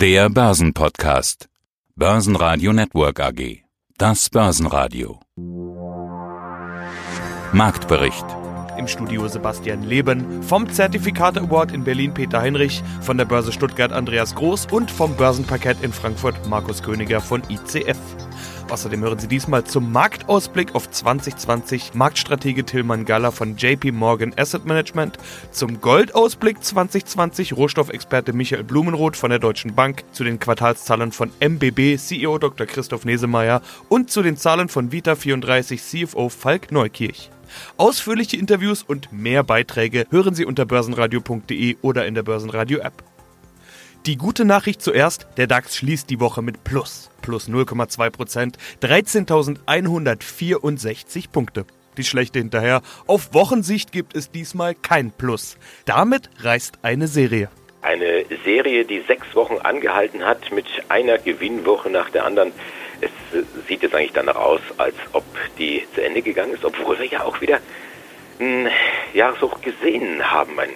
Der Börsenpodcast. Börsenradio Network AG. Das Börsenradio. Marktbericht. Im Studio Sebastian Leben, vom Zertifikate Award in Berlin Peter Heinrich, von der Börse Stuttgart Andreas Groß und vom Börsenparkett in Frankfurt Markus Königer von ICF. Außerdem hören Sie diesmal zum Marktausblick auf 2020 Marktstratege Tilman Galler von JP Morgan Asset Management, zum Goldausblick 2020 Rohstoffexperte Michael Blumenroth von der Deutschen Bank, zu den Quartalszahlen von MBB CEO Dr. Christoph Nesemeyer und zu den Zahlen von Vita34 CFO Falk Neukirch. Ausführliche Interviews und mehr Beiträge hören Sie unter börsenradio.de oder in der Börsenradio App. Die gute Nachricht zuerst, der DAX schließt die Woche mit Plus. Plus 0,2 Prozent, 13.164 Punkte. Die schlechte hinterher, auf Wochensicht gibt es diesmal kein Plus. Damit reißt eine Serie. Eine Serie, die sechs Wochen angehalten hat, mit einer Gewinnwoche nach der anderen. Es sieht jetzt eigentlich danach aus, als ob die zu Ende gegangen ist, obwohl wir ja auch wieder einen Jahreshoch gesehen haben. Ein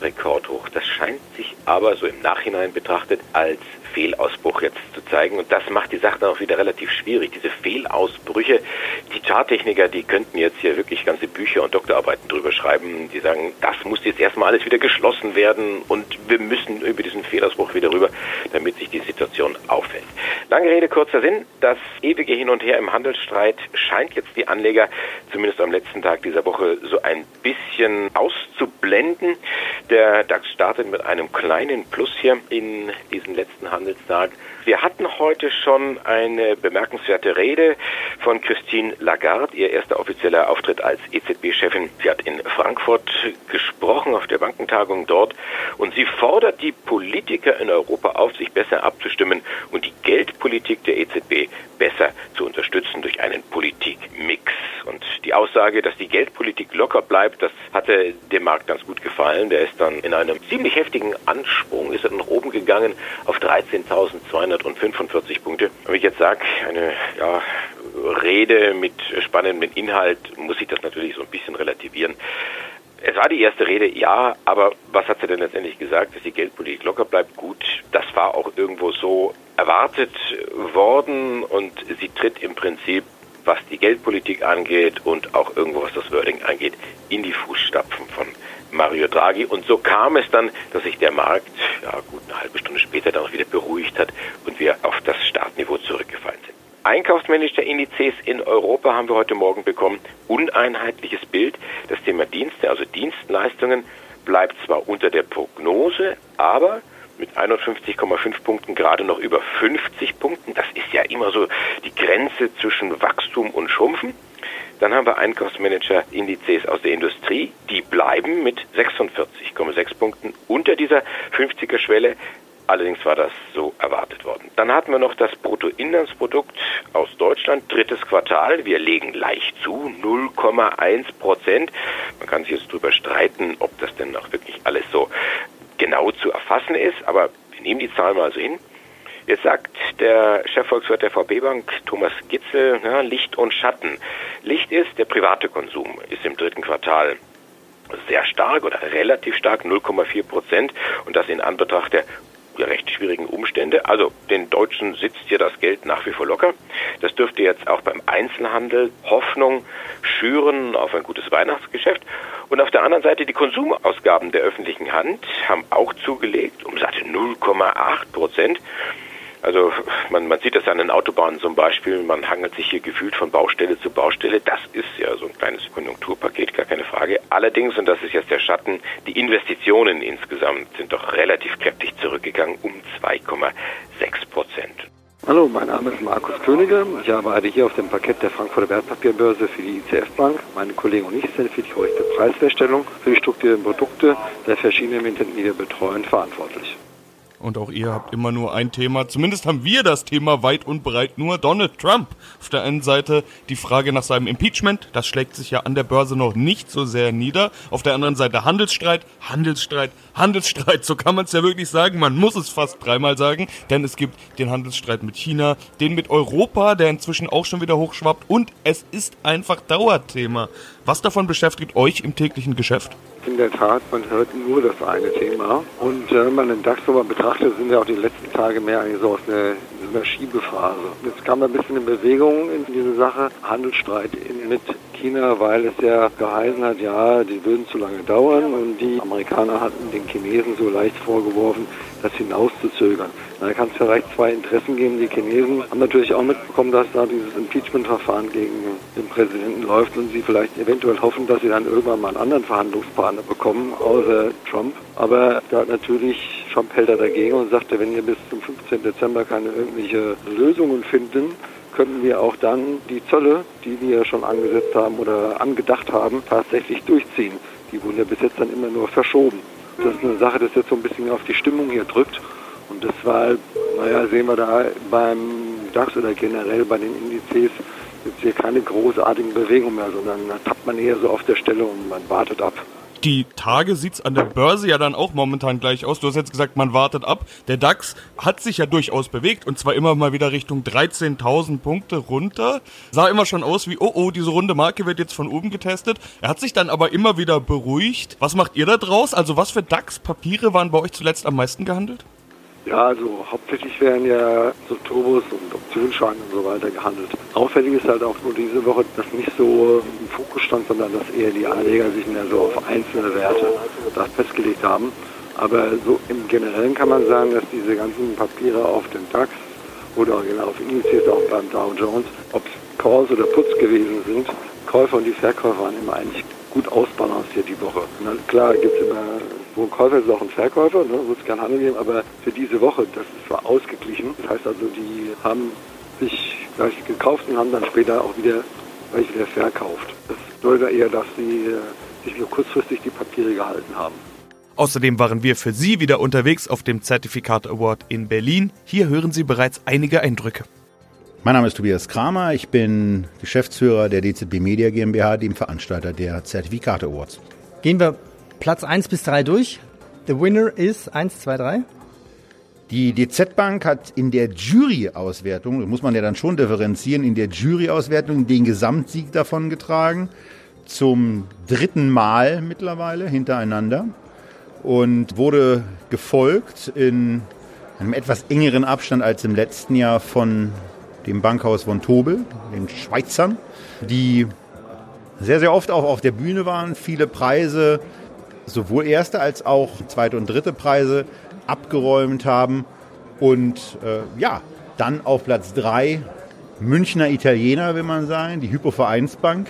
Rekordhoch. Das scheint sich aber so im Nachhinein betrachtet als Fehlausbruch jetzt zu zeigen. Und das macht die Sache dann auch wieder relativ schwierig. Diese Fehlausbrüche, die Charttechniker, die könnten jetzt hier wirklich ganze Bücher und Doktorarbeiten drüber schreiben. Die sagen, das muss jetzt erstmal alles wieder geschlossen werden und wir müssen über diesen Fehlausbruch wieder rüber, damit sich die Situation aufhält. Lange Rede, kurzer Sinn. Das ewige Hin und Her im Handelsstreit scheint jetzt die Anleger, zumindest am letzten Tag dieser Woche, so ein bisschen auszublenden. Der DAX startet mit einem kleinen Plus hier in diesen letzten Handel Handelstag. Wir hatten heute schon eine bemerkenswerte Rede von Christine Lagarde, ihr erster offizieller Auftritt als EZB-Chefin. Sie hat in Frankfurt gesprochen auf der Bankentagung dort und sie fordert die Politiker in Europa auf, sich besser abzustimmen und die Geldpolitik der EZB besser zu unterstützen durch einen Politikmix. Die Aussage, dass die Geldpolitik locker bleibt, das hatte dem Markt ganz gut gefallen. Der ist dann in einem ziemlich heftigen Ansprung, ist er nach oben gegangen auf 13.245 Punkte. Wenn ich jetzt sage, eine ja, Rede mit spannendem Inhalt, muss ich das natürlich so ein bisschen relativieren. Es war die erste Rede, ja, aber was hat sie denn letztendlich gesagt, dass die Geldpolitik locker bleibt? Gut, das war auch irgendwo so erwartet worden und sie tritt im Prinzip, was die Geldpolitik angeht und auch irgendwo was das Wording angeht, in die Fußstapfen von Mario Draghi. Und so kam es dann, dass sich der Markt ja, gut eine halbe Stunde später dann auch wieder beruhigt hat und wir auf das Startniveau zurückgefallen sind. Einkaufsmanager-Indizes in Europa haben wir heute Morgen bekommen. Uneinheitliches Bild. Das Thema Dienste, also Dienstleistungen, bleibt zwar unter der Prognose, aber 51,5 Punkten gerade noch über 50 Punkten. Das ist ja immer so die Grenze zwischen Wachstum und Schrumpfen. Dann haben wir Einkaufsmanager-Indizes aus der Industrie. Die bleiben mit 46,6 Punkten unter dieser 50er-Schwelle. Allerdings war das so erwartet worden. Dann hatten wir noch das Bruttoinlandsprodukt aus Deutschland, drittes Quartal. Wir legen leicht zu, 0,1 Prozent. Man kann sich jetzt darüber streiten, ob das denn auch wirklich alles so genau zu erfassen ist, aber wir nehmen die Zahlen mal so hin. Jetzt sagt der Chefvolkswirt der VB Bank, Thomas Gitzel, ja, Licht und Schatten. Licht ist, der private Konsum ist im dritten Quartal sehr stark oder relativ stark, 0,4 Prozent. Und das in Anbetracht der recht schwierigen Umstände. Also den Deutschen sitzt hier das Geld nach wie vor locker. Das dürfte jetzt auch beim Einzelhandel Hoffnung schüren auf ein gutes Weihnachtsgeschäft. Und auf der anderen Seite die Konsumausgaben der öffentlichen Hand haben auch zugelegt um satte 0,8 Prozent. Also man, man sieht das an den Autobahnen zum Beispiel, man hangelt sich hier gefühlt von Baustelle zu Baustelle. Das ist ja so ein kleines Konjunkturpaket, gar keine Frage. Allerdings, und das ist jetzt der Schatten, die Investitionen insgesamt sind doch relativ kräftig zurückgegangen um 2,6 Prozent. Hallo, mein Name ist Markus Könige. Ich arbeite hier auf dem Parkett der Frankfurter Wertpapierbörse für die ICF Bank. Meine Kollegen und ich sind für die korrekte Preisfeststellung für die strukturierten Produkte der verschiedenen Emittenten, die wir betreuen, verantwortlich. Und auch ihr habt immer nur ein Thema. Zumindest haben wir das Thema weit und breit nur Donald Trump. Auf der einen Seite die Frage nach seinem Impeachment. Das schlägt sich ja an der Börse noch nicht so sehr nieder. Auf der anderen Seite Handelsstreit, Handelsstreit, Handelsstreit. So kann man es ja wirklich sagen. Man muss es fast dreimal sagen. Denn es gibt den Handelsstreit mit China, den mit Europa, der inzwischen auch schon wieder hochschwappt. Und es ist einfach Dauerthema. Was davon beschäftigt euch im täglichen Geschäft? In der Tat, man hört nur das eine Thema. Und äh, wenn man den DAX so mal betrachtet, sind ja auch die letzten Tage mehr eigentlich so aus einer, einer Schiebephase. Jetzt kam ein bisschen in Bewegung in diese Sache. Handelsstreit mit China, weil es ja geheißen hat, ja, die würden zu lange dauern. Und die Amerikaner hatten den Chinesen so leicht vorgeworfen, das hinauszuzögern. Da kann es vielleicht zwei Interessen geben. Die Chinesen haben natürlich auch mitbekommen, dass da dieses Impeachment-Verfahren gegen den Präsidenten läuft und sie vielleicht eventuell hoffen, dass sie dann irgendwann mal einen anderen Verhandlungspartner bekommen, außer Trump. Aber da hat natürlich Trump dagegen und sagte, wenn wir bis zum 15. Dezember keine irgendwelche Lösungen finden, können wir auch dann die Zölle, die wir schon angesetzt haben oder angedacht haben, tatsächlich durchziehen. Die wurden ja bis jetzt dann immer nur verschoben. Das ist eine Sache, das jetzt so ein bisschen auf die Stimmung hier drückt. Und deshalb, naja, sehen wir da beim DAX oder generell bei den Indizes jetzt hier keine großartigen Bewegungen mehr, sondern da tappt man eher so auf der Stelle und man wartet ab. Die Tage sieht es an der Börse ja dann auch momentan gleich aus. Du hast jetzt gesagt, man wartet ab. Der DAX hat sich ja durchaus bewegt und zwar immer mal wieder Richtung 13.000 Punkte runter. Sah immer schon aus wie, oh oh, diese runde Marke wird jetzt von oben getestet. Er hat sich dann aber immer wieder beruhigt. Was macht ihr da draus? Also was für DAX-Papiere waren bei euch zuletzt am meisten gehandelt? Ja, also hauptsächlich werden ja so Turbos und Optionsscheine und so weiter gehandelt. Auffällig ist halt auch nur diese Woche, dass nicht so im Fokus stand, sondern dass eher die Anleger sich mehr so auf einzelne Werte da festgelegt haben. Aber so im Generellen kann man sagen, dass diese ganzen Papiere auf dem DAX oder genau auf Indizes auch beim Dow Jones, ob es Calls oder Puts gewesen sind, Käufer und die Verkäufer waren immer eigentlich gut ausbalanciert die Woche. Na, klar gibt es immer wo ein Käufer ist auch ein Verkäufer, ne, wird es keinen Handel geben, aber für diese Woche, das ist zwar ausgeglichen. Das heißt also, die haben sich gleich gekauft und haben dann später auch wieder gleich wieder verkauft. Das bedeutet eher, dass sie äh, sich nur kurzfristig die Papiere gehalten haben. Außerdem waren wir für Sie wieder unterwegs auf dem Zertifikat Award in Berlin. Hier hören Sie bereits einige Eindrücke. Mein Name ist Tobias Kramer, ich bin Geschäftsführer der DZB Media GmbH, dem Veranstalter der Zertifikate Awards. Gehen wir Platz 1 bis 3 durch. The winner is 1, 2, 3. Die DZ Bank hat in der Jury-Auswertung, muss man ja dann schon differenzieren, in der Jury-Auswertung den Gesamtsieg davon getragen. Zum dritten Mal mittlerweile hintereinander. Und wurde gefolgt in einem etwas engeren Abstand als im letzten Jahr von dem Bankhaus von Tobel, den Schweizern, die sehr, sehr oft auch auf der Bühne waren, viele Preise sowohl erste als auch zweite und dritte Preise abgeräumt haben. Und äh, ja, dann auf Platz drei Münchner Italiener, will man sagen, die Hypovereinsbank.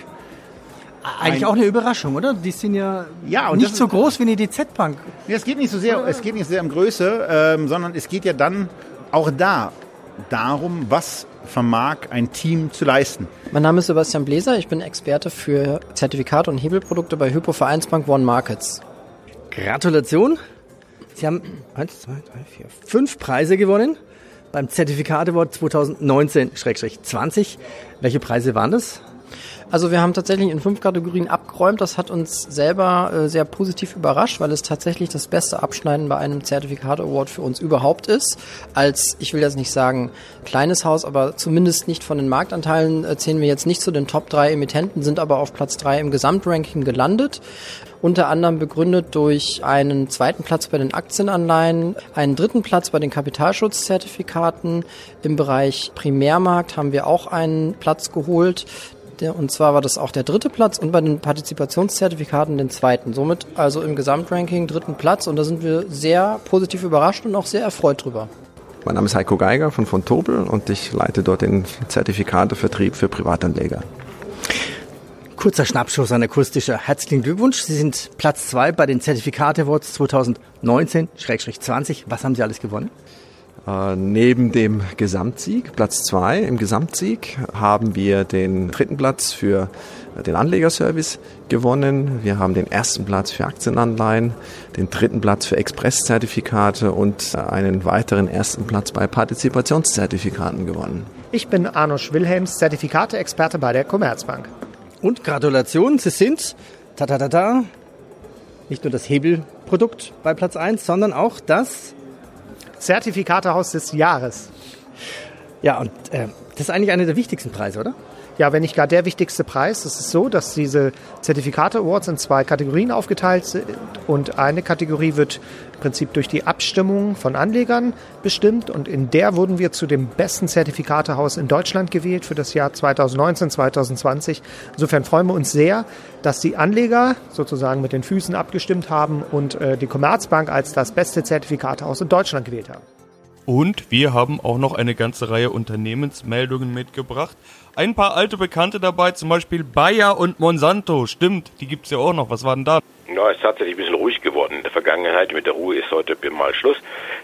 Eigentlich Ein, auch eine Überraschung, oder? Die sind ja, ja nicht so groß wie eine DZ-Bank. Nee, es geht nicht so sehr, es geht nicht so sehr um Größe, ähm, sondern es geht ja dann auch da darum, was vermag ein Team zu leisten. Mein Name ist Sebastian Bläser, ich bin Experte für Zertifikate und Hebelprodukte bei Hypo Vereinsbank One Markets. Gratulation. Sie haben eins, zwei, drei, vier, fünf Preise gewonnen beim Zertifikate Award 2019-20. Welche Preise waren das? Also wir haben tatsächlich in fünf Kategorien abgeräumt. Das hat uns selber äh, sehr positiv überrascht, weil es tatsächlich das beste Abschneiden bei einem Zertifikat Award für uns überhaupt ist. Als, ich will jetzt nicht sagen kleines Haus, aber zumindest nicht von den Marktanteilen äh, zählen wir jetzt nicht zu den Top drei Emittenten, sind aber auf Platz drei im Gesamtranking gelandet unter anderem begründet durch einen zweiten Platz bei den Aktienanleihen, einen dritten Platz bei den Kapitalschutzzertifikaten. Im Bereich Primärmarkt haben wir auch einen Platz geholt. Und zwar war das auch der dritte Platz und bei den Partizipationszertifikaten den zweiten. Somit also im Gesamtranking dritten Platz und da sind wir sehr positiv überrascht und auch sehr erfreut drüber. Mein Name ist Heiko Geiger von von Tobel und ich leite dort den Zertifikatevertrieb für Privatanleger. Kurzer Schnappschuss an akustischer. Herzlichen Glückwunsch. Sie sind Platz zwei bei den Zertifikate Awards 2019-20. Was haben Sie alles gewonnen? Äh, neben dem Gesamtsieg, Platz zwei im Gesamtsieg, haben wir den dritten Platz für den Anlegerservice gewonnen. Wir haben den ersten Platz für Aktienanleihen, den dritten Platz für Expresszertifikate und einen weiteren ersten Platz bei Partizipationszertifikaten gewonnen. Ich bin Arnosch Wilhelms, Zertifikate-Experte bei der Commerzbank. Und Gratulation, Sie sind ta ta ta ta, nicht nur das Hebelprodukt bei Platz 1, sondern auch das Zertifikatehaus des Jahres. Ja, und äh, das ist eigentlich einer der wichtigsten Preise, oder? Ja, wenn nicht gar der wichtigste Preis. Es ist so, dass diese Zertifikate Awards in zwei Kategorien aufgeteilt sind und eine Kategorie wird im Prinzip durch die Abstimmung von Anlegern bestimmt und in der wurden wir zu dem besten Zertifikatehaus in Deutschland gewählt für das Jahr 2019, 2020. Insofern freuen wir uns sehr, dass die Anleger sozusagen mit den Füßen abgestimmt haben und äh, die Commerzbank als das beste Zertifikatehaus in Deutschland gewählt haben. Und wir haben auch noch eine ganze Reihe Unternehmensmeldungen mitgebracht. Ein paar alte Bekannte dabei, zum Beispiel Bayer und Monsanto. Stimmt, die gibt's ja auch noch. Was war denn da? Ja, es ist tatsächlich ein bisschen ruhig geworden in der Vergangenheit. Mit der Ruhe ist heute mal Schluss,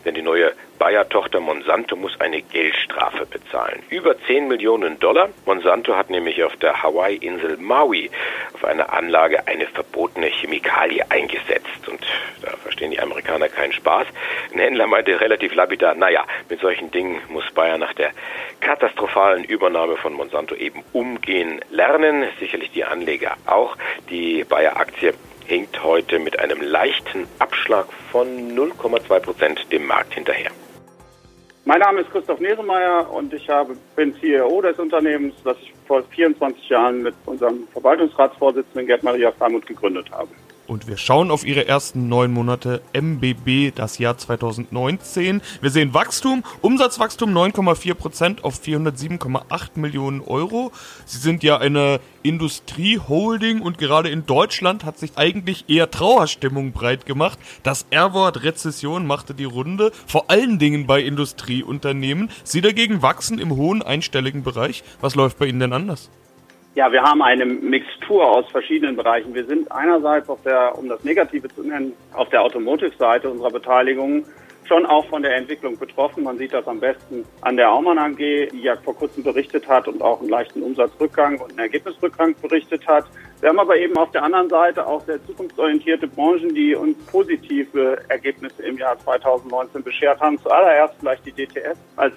denn die neue Bayer-Tochter Monsanto muss eine Geldstrafe bezahlen. Über 10 Millionen Dollar. Monsanto hat nämlich auf der Hawaii-Insel Maui auf einer Anlage eine verbotene Chemikalie eingesetzt. Und da verstehen die Amerikaner keinen Spaß. Ein Händler meinte relativ lapidar, naja, mit solchen Dingen muss Bayer nach der katastrophalen Übernahme von Monsanto eben umgehen lernen. Sicherlich die Anleger auch. Die Bayer-Aktie hinkt heute mit einem leichten Abschlag von 0,2 Prozent dem Markt hinterher. Mein Name ist Christoph Nesemeyer und ich habe, bin CEO des Unternehmens, das ich vor 24 Jahren mit unserem Verwaltungsratsvorsitzenden Gerd Maria Farmuth gegründet habe. Und wir schauen auf ihre ersten neun Monate MBB, das Jahr 2019. Wir sehen Wachstum, Umsatzwachstum 9,4 Prozent auf 407,8 Millionen Euro. Sie sind ja eine Industrieholding und gerade in Deutschland hat sich eigentlich eher Trauerstimmung breit gemacht. Das R-Wort Rezession machte die Runde, vor allen Dingen bei Industrieunternehmen. Sie dagegen wachsen im hohen einstelligen Bereich. Was läuft bei Ihnen denn anders? Ja, wir haben eine Mixtur aus verschiedenen Bereichen. Wir sind einerseits auf der, um das Negative zu nennen, auf der Automotive-Seite unserer Beteiligung schon auch von der Entwicklung betroffen. Man sieht das am besten an der Aumann AG, die ja vor kurzem berichtet hat und auch einen leichten Umsatzrückgang und einen Ergebnisrückgang berichtet hat. Wir haben aber eben auf der anderen Seite auch sehr zukunftsorientierte Branchen, die uns positive Ergebnisse im Jahr 2019 beschert haben. Zuallererst vielleicht die DTS als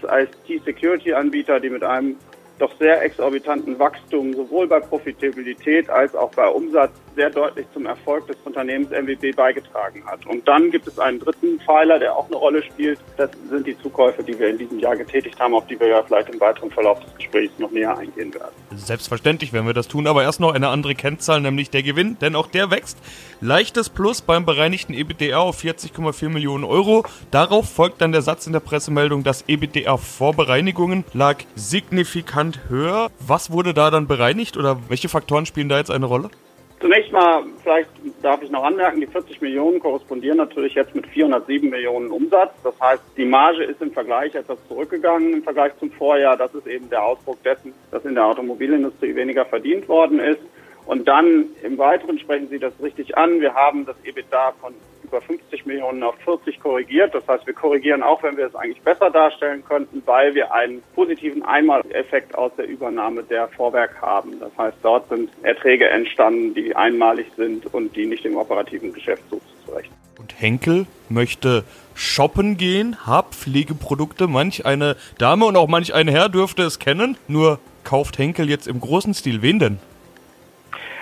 IT-Security-Anbieter, die mit einem doch sehr exorbitanten Wachstum sowohl bei Profitabilität als auch bei Umsatz sehr deutlich zum Erfolg des Unternehmens MWB beigetragen hat. Und dann gibt es einen dritten Pfeiler, der auch eine Rolle spielt. Das sind die Zukäufe, die wir in diesem Jahr getätigt haben, auf die wir ja vielleicht im weiteren Verlauf des Gesprächs noch näher eingehen werden. Selbstverständlich werden wir das tun, aber erst noch eine andere Kennzahl, nämlich der Gewinn, denn auch der wächst. Leichtes Plus beim bereinigten EBITDA auf 40,4 Millionen Euro. Darauf folgt dann der Satz in der Pressemeldung, dass EBITDA vor Bereinigungen lag signifikant höher. Was wurde da dann bereinigt oder welche Faktoren spielen da jetzt eine Rolle? Zunächst mal, vielleicht darf ich noch anmerken, die 40 Millionen korrespondieren natürlich jetzt mit 407 Millionen Umsatz. Das heißt, die Marge ist im Vergleich etwas zurückgegangen im Vergleich zum Vorjahr. Das ist eben der Ausdruck dessen, dass in der Automobilindustrie weniger verdient worden ist. Und dann im Weiteren sprechen Sie das richtig an. Wir haben das EBITDA von über 50 Millionen auf 40 korrigiert. Das heißt, wir korrigieren auch, wenn wir es eigentlich besser darstellen könnten, weil wir einen positiven Einmaleffekt aus der Übernahme der Vorwerk haben. Das heißt, dort sind Erträge entstanden, die einmalig sind und die nicht im operativen Geschäft zuzurechnen. Und Henkel möchte shoppen gehen, Haarpflegeprodukte. Manch eine Dame und auch manch ein Herr dürfte es kennen. Nur kauft Henkel jetzt im großen Stil wen denn?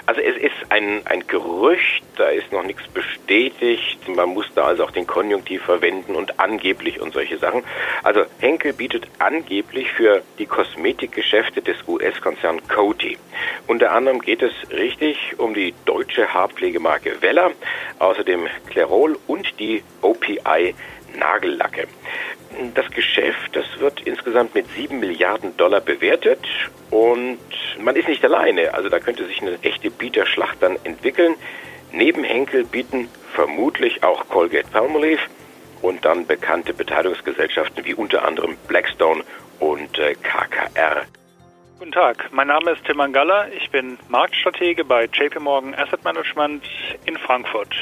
Also es ist ein, ein Gerücht, da ist noch nichts bestätigt. Man muss da also auch den Konjunktiv verwenden und angeblich und solche Sachen. Also Henkel bietet angeblich für die Kosmetikgeschäfte des US-Konzerns Coty. Unter anderem geht es richtig um die deutsche Haarpflegemarke Weller, außerdem Clairol und die OPI Nagellacke. Das Geschäft, das wird insgesamt mit sieben Milliarden Dollar bewertet und man ist nicht alleine. Also da könnte sich eine echte Bieterschlacht dann entwickeln. Neben Henkel bieten vermutlich auch Colgate Palmolive und dann bekannte Beteiligungsgesellschaften wie unter anderem Blackstone und äh, KKR. Guten Tag, mein Name ist Tim Mangala. Ich bin Marktstratege bei JP Morgan Asset Management in Frankfurt.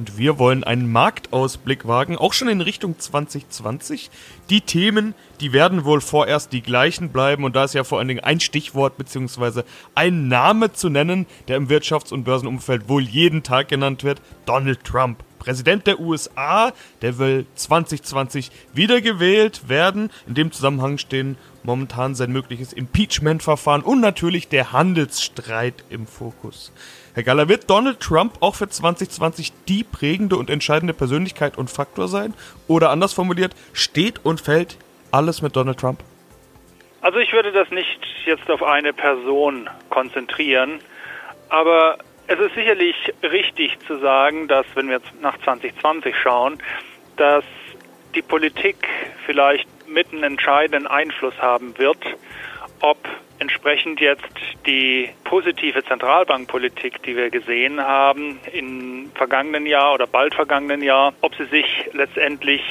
Und wir wollen einen Marktausblick wagen, auch schon in Richtung 2020. Die Themen, die werden wohl vorerst die gleichen bleiben. Und da ist ja vor allen Dingen ein Stichwort bzw. ein Name zu nennen, der im Wirtschafts- und Börsenumfeld wohl jeden Tag genannt wird. Donald Trump. Präsident der USA, der will 2020 wiedergewählt werden. In dem Zusammenhang stehen momentan sein mögliches Impeachment-Verfahren und natürlich der Handelsstreit im Fokus. Herr Galler, wird Donald Trump auch für 2020 die prägende und entscheidende Persönlichkeit und Faktor sein? Oder anders formuliert, steht und fällt alles mit Donald Trump? Also ich würde das nicht jetzt auf eine Person konzentrieren, aber es ist sicherlich richtig zu sagen, dass wenn wir nach 2020 schauen, dass die Politik vielleicht mit einen entscheidenden Einfluss haben wird, ob entsprechend jetzt die positive Zentralbankpolitik, die wir gesehen haben im vergangenen Jahr oder bald vergangenen Jahr, ob sie sich letztendlich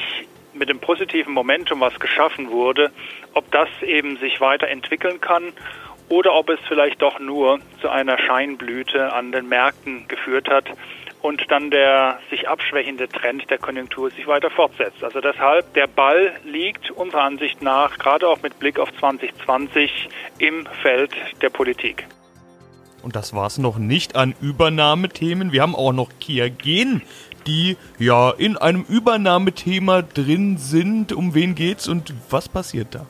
mit dem positiven Momentum, was geschaffen wurde, ob das eben sich weiterentwickeln kann oder ob es vielleicht doch nur zu einer Scheinblüte an den Märkten geführt hat und dann der sich abschwächende Trend der Konjunktur sich weiter fortsetzt. Also deshalb, der Ball liegt unserer Ansicht nach, gerade auch mit Blick auf 2020, im Feld der Politik. Und das war es noch nicht an Übernahmethemen. Wir haben auch noch Kia Gen, die ja in einem Übernahmethema drin sind. Um wen geht's und was passiert da?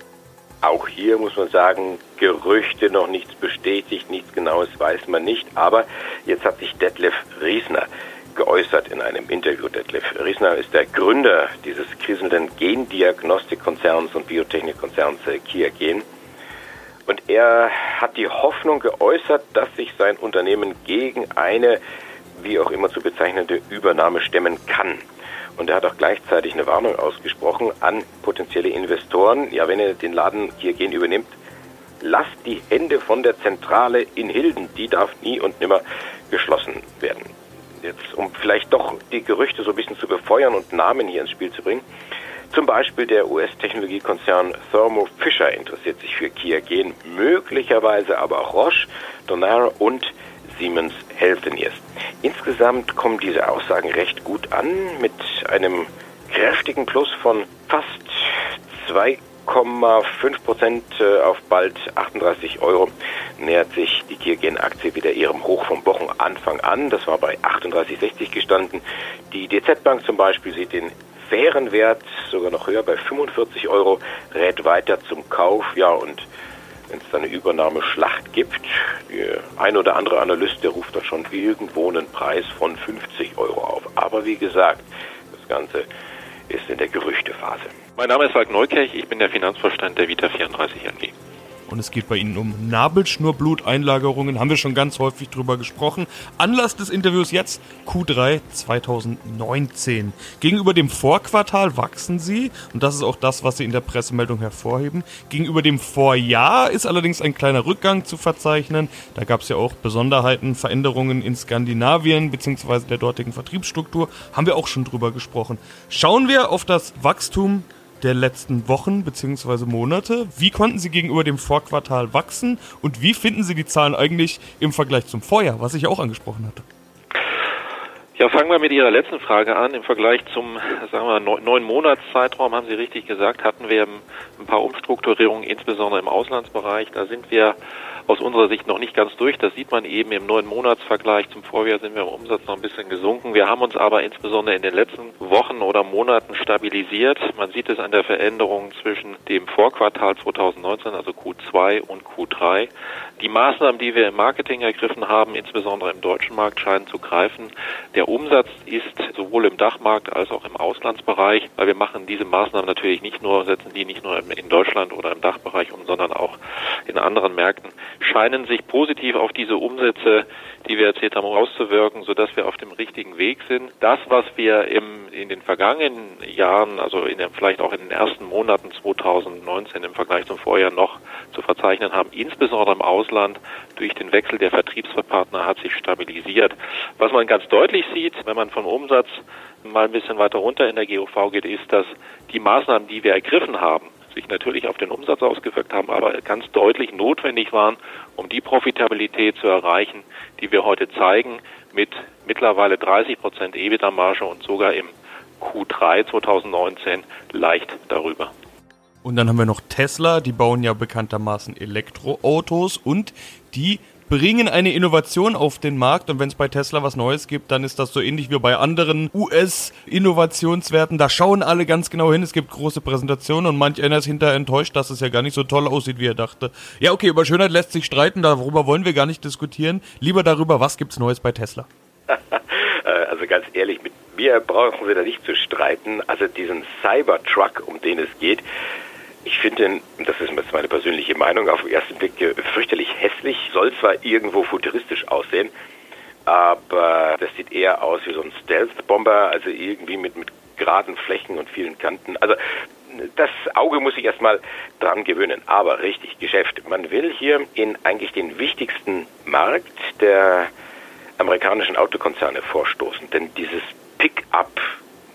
Auch hier muss man sagen, Gerüchte, noch nichts bestätigt, nichts Genaues weiß man nicht. Aber jetzt hat sich Detlef Riesner geäußert in einem Interview. Detlef Riesner ist der Gründer dieses kriselnden Gendiagnostikkonzerns und Biotechnikkonzerns äh, Kia Gen. Und er hat die Hoffnung geäußert, dass sich sein Unternehmen gegen eine, wie auch immer zu bezeichnende, Übernahme stemmen kann. Und er hat auch gleichzeitig eine Warnung ausgesprochen an potenzielle Investoren. Ja, wenn er den Laden hier gehen übernimmt, lasst die Hände von der Zentrale in Hilden. Die darf nie und nimmer geschlossen werden. Jetzt, um vielleicht doch die Gerüchte so ein bisschen zu befeuern und Namen hier ins Spiel zu bringen. Zum Beispiel der US-Technologiekonzern Thermo Fisher interessiert sich für Kia Gen, möglicherweise aber auch Roche, Donair und Siemens Healthineers. Insgesamt kommen diese Aussagen recht gut an mit einem kräftigen Plus von fast 2,5 Prozent äh, auf bald 38 Euro nähert sich die Kirgen-Aktie wieder ihrem Hoch vom Wochenanfang an. Das war bei 38,60 gestanden. Die DZ Bank zum Beispiel sieht den fairen Wert sogar noch höher bei 45 Euro, rät weiter zum Kauf. Ja, und wenn es da eine Übernahmeschlacht gibt, der ein oder andere Analyst, der ruft da schon irgendwo einen Preis von 50 Euro auf. Aber wie gesagt, das Ganze ist in der Gerüchtephase. Mein Name ist Falk Neukirch, ich bin der Finanzvorstand der Vita 34 AG und es geht bei Ihnen um Nabelschnurbluteinlagerungen. Haben wir schon ganz häufig drüber gesprochen. Anlass des Interviews jetzt Q3 2019. Gegenüber dem Vorquartal wachsen Sie und das ist auch das, was Sie in der Pressemeldung hervorheben. Gegenüber dem Vorjahr ist allerdings ein kleiner Rückgang zu verzeichnen. Da gab es ja auch Besonderheiten, Veränderungen in Skandinavien bzw. der dortigen Vertriebsstruktur. Haben wir auch schon drüber gesprochen. Schauen wir auf das Wachstum der letzten Wochen bzw. Monate? Wie konnten Sie gegenüber dem Vorquartal wachsen und wie finden Sie die Zahlen eigentlich im Vergleich zum Vorjahr, was ich auch angesprochen hatte? Ja, fangen wir mit Ihrer letzten Frage an. Im Vergleich zum, sagen wir, neun Monatszeitraum haben Sie richtig gesagt, hatten wir ein paar Umstrukturierungen, insbesondere im Auslandsbereich. Da sind wir aus unserer Sicht noch nicht ganz durch. Das sieht man eben im neuen Monatsvergleich. Zum Vorjahr sind wir im Umsatz noch ein bisschen gesunken. Wir haben uns aber insbesondere in den letzten Wochen oder Monaten stabilisiert. Man sieht es an der Veränderung zwischen dem Vorquartal 2019, also Q2 und Q3. Die Maßnahmen, die wir im Marketing ergriffen haben, insbesondere im deutschen Markt, scheinen zu greifen. Der Umsatz ist sowohl im Dachmarkt als auch im Auslandsbereich, weil wir machen diese Maßnahmen natürlich nicht nur, setzen die nicht nur in Deutschland oder im Dachbereich um, sondern auch in anderen Märkten scheinen sich positiv auf diese Umsätze, die wir erzählt haben, auszuwirken, sodass wir auf dem richtigen Weg sind. Das, was wir im, in den vergangenen Jahren, also in der, vielleicht auch in den ersten Monaten 2019 im Vergleich zum Vorjahr noch zu verzeichnen haben, insbesondere im Ausland durch den Wechsel der Vertriebspartner hat sich stabilisiert. Was man ganz deutlich sieht, wenn man vom Umsatz mal ein bisschen weiter runter in der GOV geht, ist, dass die Maßnahmen, die wir ergriffen haben, sich natürlich auf den Umsatz ausgewirkt haben, aber ganz deutlich notwendig waren, um die Profitabilität zu erreichen, die wir heute zeigen, mit mittlerweile 30 Prozent EBITDA-Marge und sogar im Q3 2019 leicht darüber. Und dann haben wir noch Tesla, die bauen ja bekanntermaßen Elektroautos und die bringen eine Innovation auf den Markt und wenn es bei Tesla was Neues gibt, dann ist das so ähnlich wie bei anderen US-Innovationswerten. Da schauen alle ganz genau hin, es gibt große Präsentationen und manch einer ist hinterher enttäuscht, dass es ja gar nicht so toll aussieht, wie er dachte. Ja, okay, über Schönheit lässt sich streiten, darüber wollen wir gar nicht diskutieren. Lieber darüber, was gibt's Neues bei Tesla? Äh, also ganz ehrlich, mit mir brauchen Sie da nicht zu streiten. Also diesen Cybertruck, um den es geht, ich finde das ist jetzt meine persönliche Meinung, auf den ersten Blick äh, fürchterlich hässlich, soll zwar irgendwo futuristisch aussehen, aber das sieht eher aus wie so ein Stealth-Bomber, also irgendwie mit, mit geraden Flächen und vielen Kanten. Also das Auge muss sich erstmal dran gewöhnen, aber richtig Geschäft. Man will hier in eigentlich den wichtigsten Markt der amerikanischen Autokonzerne vorstoßen, denn dieses Pick-up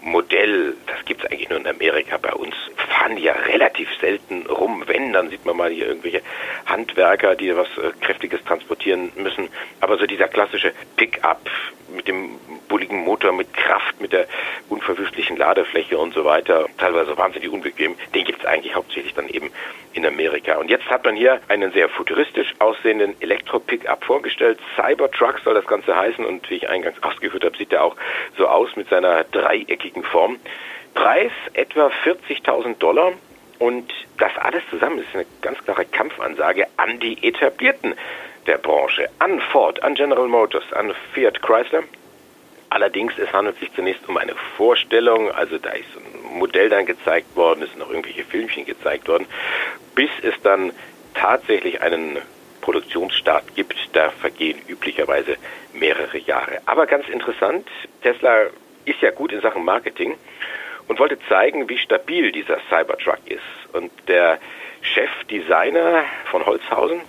Modell, das gibt es eigentlich nur in Amerika. Bei uns fahren die ja relativ selten rum. Wenn, dann sieht man mal hier irgendwelche Handwerker, die was äh, Kräftiges transportieren müssen. Aber so dieser klassische Pick-up mit dem bulligen Motor, mit Kraft, mit der unverwüstlichen Ladefläche und so weiter, teilweise wahnsinnig unbequem, den gibt es eigentlich hauptsächlich dann eben in Amerika. Und jetzt hat man hier einen sehr futuristisch aussehenden Elektro-Pickup vorgestellt. Cybertruck soll das Ganze heißen und wie ich eingangs ausgeführt habe, sieht er auch so aus mit seiner dreieckigen Form. Preis etwa 40.000 Dollar. Und das alles zusammen ist eine ganz klare Kampfansage an die Etablierten der Branche, an Ford, an General Motors, an Fiat Chrysler. Allerdings, es handelt sich zunächst um eine Vorstellung, also da ist ein Modell dann gezeigt worden, es sind noch irgendwelche Filmchen gezeigt worden, bis es dann tatsächlich einen Produktionsstart gibt, da vergehen üblicherweise mehrere Jahre. Aber ganz interessant, Tesla ist ja gut in Sachen Marketing und wollte zeigen, wie stabil dieser Cybertruck ist. Und der Chefdesigner von Holzhausen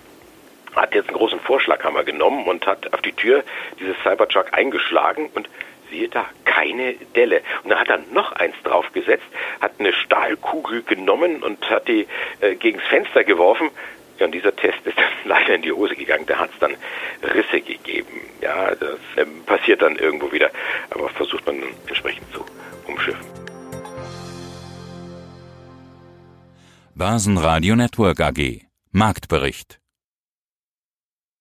hat jetzt einen großen Vorschlaghammer genommen und hat auf die Tür dieses Cybertruck eingeschlagen und siehe da, keine Delle. Und dann hat er noch eins draufgesetzt, hat eine Stahlkugel genommen und hat die äh, gegens Fenster geworfen. Ja, und dieser Test ist dann leider in die Hose gegangen. Da hat es dann Risse gegeben. Ja, das äh, passiert dann irgendwo wieder. Aber versucht man entsprechend zu umschiffen. Börsenradio Network AG. Marktbericht.